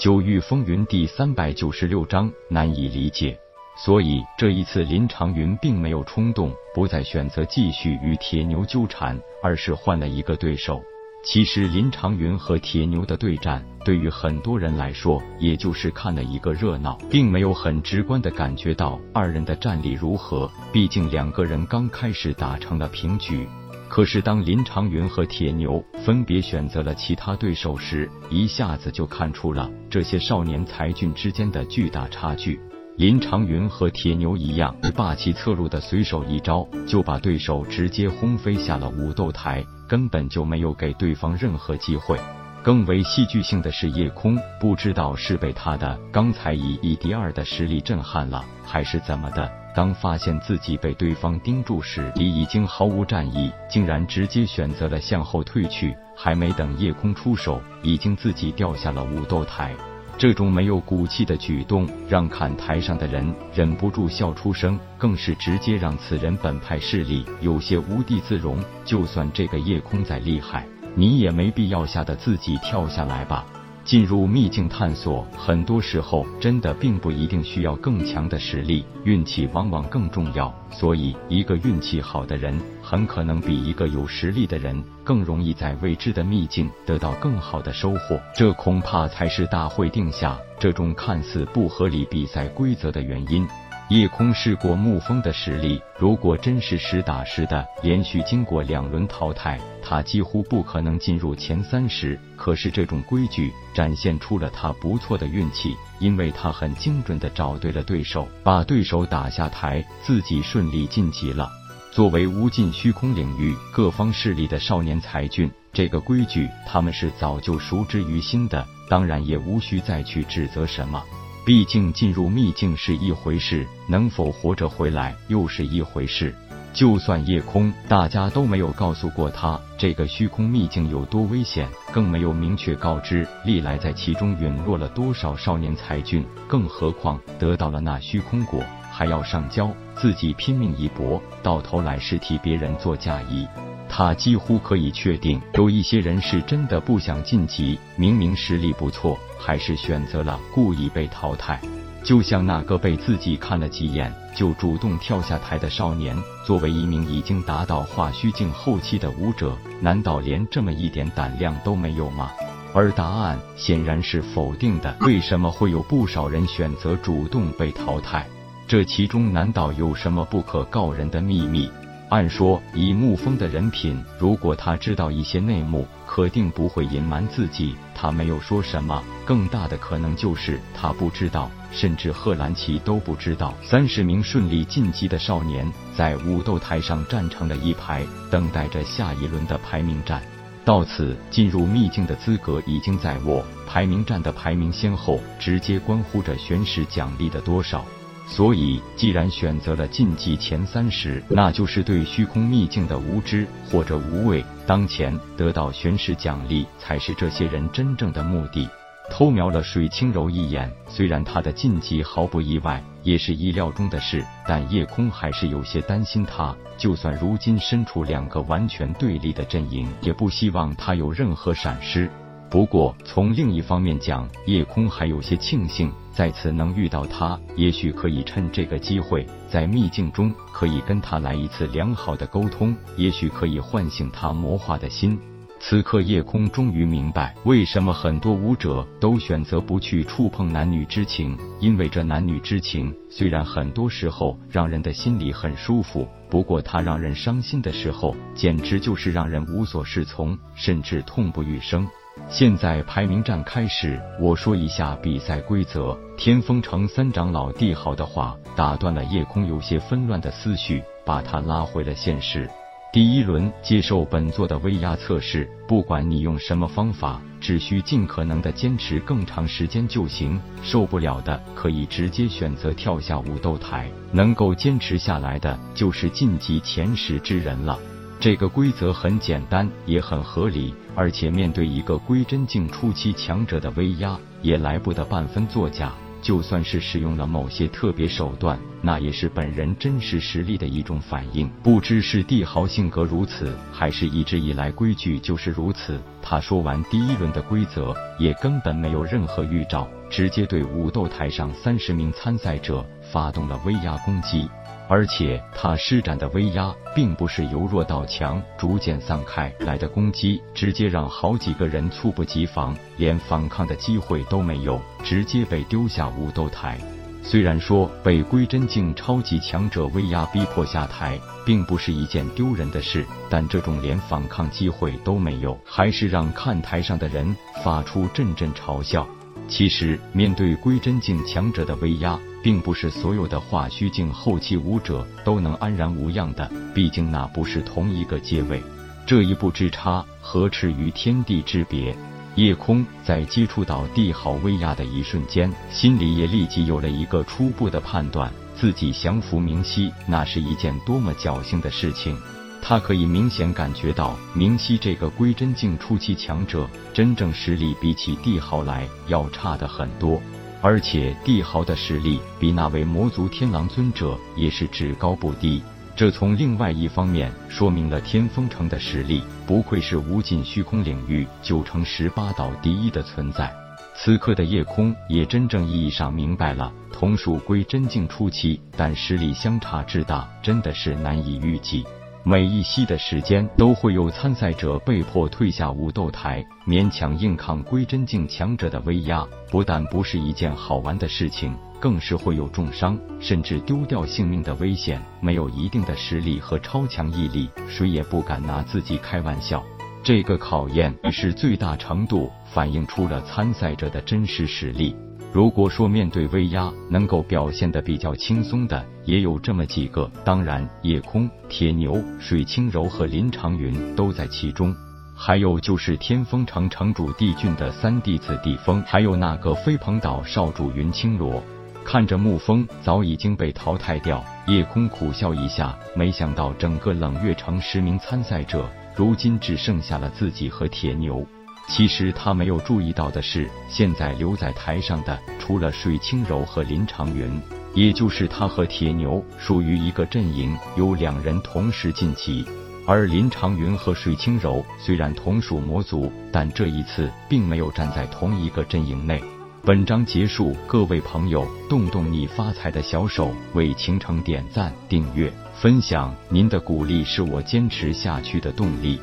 九域风云第三百九十六章难以理解。所以这一次，林长云并没有冲动，不再选择继续与铁牛纠缠，而是换了一个对手。其实林长云和铁牛的对战，对于很多人来说，也就是看了一个热闹，并没有很直观的感觉到二人的战力如何。毕竟两个人刚开始打成了平局。可是当林长云和铁牛分别选择了其他对手时，一下子就看出了这些少年才俊之间的巨大差距。林长云和铁牛一样，霸气侧入的随手一招，就把对手直接轰飞下了武斗台。根本就没有给对方任何机会。更为戏剧性的是，夜空不知道是被他的刚才以一敌二的实力震撼了，还是怎么的。当发现自己被对方盯住时，你已经毫无战意，竟然直接选择了向后退去。还没等夜空出手，已经自己掉下了武斗台。这种没有骨气的举动，让看台上的人忍不住笑出声，更是直接让此人本派势力有些无地自容。就算这个夜空再厉害，你也没必要吓得自己跳下来吧。进入秘境探索，很多时候真的并不一定需要更强的实力，运气往往更重要。所以，一个运气好的人，很可能比一个有实力的人更容易在未知的秘境得到更好的收获。这恐怕才是大会定下这种看似不合理比赛规则的原因。夜空试过沐风的实力，如果真是实打实的连续经过两轮淘汰，他几乎不可能进入前三十。可是这种规矩展现出了他不错的运气，因为他很精准的找对了对手，把对手打下台，自己顺利晋级了。作为无尽虚空领域各方势力的少年才俊，这个规矩他们是早就熟知于心的，当然也无需再去指责什么。毕竟进入秘境是一回事，能否活着回来又是一回事。就算夜空，大家都没有告诉过他这个虚空秘境有多危险，更没有明确告知历来在其中陨落了多少少年才俊。更何况得到了那虚空果，还要上交，自己拼命一搏，到头来是替别人做嫁衣。他几乎可以确定，有一些人是真的不想晋级，明明实力不错，还是选择了故意被淘汰。就像那个被自己看了几眼就主动跳下台的少年，作为一名已经达到化虚境后期的武者，难道连这么一点胆量都没有吗？而答案显然是否定的。为什么会有不少人选择主动被淘汰？这其中难道有什么不可告人的秘密？按说，以沐风的人品，如果他知道一些内幕，肯定不会隐瞒自己。他没有说什么，更大的可能就是他不知道，甚至贺兰奇都不知道。三十名顺利晋级的少年在武斗台上站成了一排，等待着下一轮的排名战。到此，进入秘境的资格已经在握，排名战的排名先后，直接关乎着玄石奖励的多少。所以，既然选择了晋级前三十，那就是对虚空秘境的无知或者无畏。当前得到玄石奖励，才是这些人真正的目的。偷瞄了水清柔一眼，虽然他的晋级毫不意外，也是意料中的事，但夜空还是有些担心他。就算如今身处两个完全对立的阵营，也不希望他有任何闪失。不过，从另一方面讲，夜空还有些庆幸。再次能遇到他，也许可以趁这个机会，在秘境中可以跟他来一次良好的沟通，也许可以唤醒他魔化的心。此刻，夜空终于明白，为什么很多武者都选择不去触碰男女之情，因为这男女之情虽然很多时候让人的心里很舒服，不过它让人伤心的时候，简直就是让人无所适从，甚至痛不欲生。现在排名战开始，我说一下比赛规则。天风城三长老帝豪的话打断了夜空有些纷乱的思绪，把他拉回了现实。第一轮接受本座的威压测试，不管你用什么方法，只需尽可能的坚持更长时间就行。受不了的可以直接选择跳下武斗台，能够坚持下来的就是晋级前十之人了。这个规则很简单，也很合理，而且面对一个归真境初期强者的威压，也来不得半分作假。就算是使用了某些特别手段，那也是本人真实实力的一种反应。不知是帝豪性格如此，还是一直以来规矩就是如此。他说完第一轮的规则，也根本没有任何预兆，直接对武斗台上三十名参赛者发动了威压攻击。而且他施展的威压，并不是由弱到强逐渐散开来的攻击，直接让好几个人猝不及防，连反抗的机会都没有，直接被丢下武斗台。虽然说被归真境超级强者威压逼迫下台，并不是一件丢人的事，但这种连反抗机会都没有，还是让看台上的人发出阵阵嘲笑。其实，面对归真境强者的威压，并不是所有的化虚境后期武者都能安然无恙的。毕竟那不是同一个阶位，这一步之差，何啻于天地之别？夜空在接触到帝豪威压的一瞬间，心里也立即有了一个初步的判断：自己降服明熙，那是一件多么侥幸的事情。他可以明显感觉到，明熙这个归真境初期强者，真正实力比起帝豪来要差的很多，而且帝豪的实力比那位魔族天狼尊者也是只高不低。这从另外一方面说明了天风城的实力，不愧是无尽虚空领域九成十八岛第一的存在。此刻的夜空也真正意义上明白了，同属归真境初期，但实力相差之大，真的是难以预计。每一息的时间，都会有参赛者被迫退下武斗台，勉强硬抗归真境强者的威压。不但不是一件好玩的事情，更是会有重伤，甚至丢掉性命的危险。没有一定的实力和超强毅力，谁也不敢拿自己开玩笑。这个考验是最大程度反映出了参赛者的真实实力。如果说面对威压能够表现的比较轻松的，也有这么几个，当然夜空、铁牛、水清柔和林长云都在其中，还有就是天风城城主帝俊的三弟子帝风，还有那个飞鹏岛少主云青罗。看着沐风早已经被淘汰掉，夜空苦笑一下，没想到整个冷月城十名参赛者，如今只剩下了自己和铁牛。其实他没有注意到的是，现在留在台上的除了水清柔和林长云，也就是他和铁牛属于一个阵营，有两人同时晋级。而林长云和水清柔虽然同属魔族，但这一次并没有站在同一个阵营内。本章结束，各位朋友，动动你发财的小手，为倾城点赞、订阅、分享，您的鼓励是我坚持下去的动力。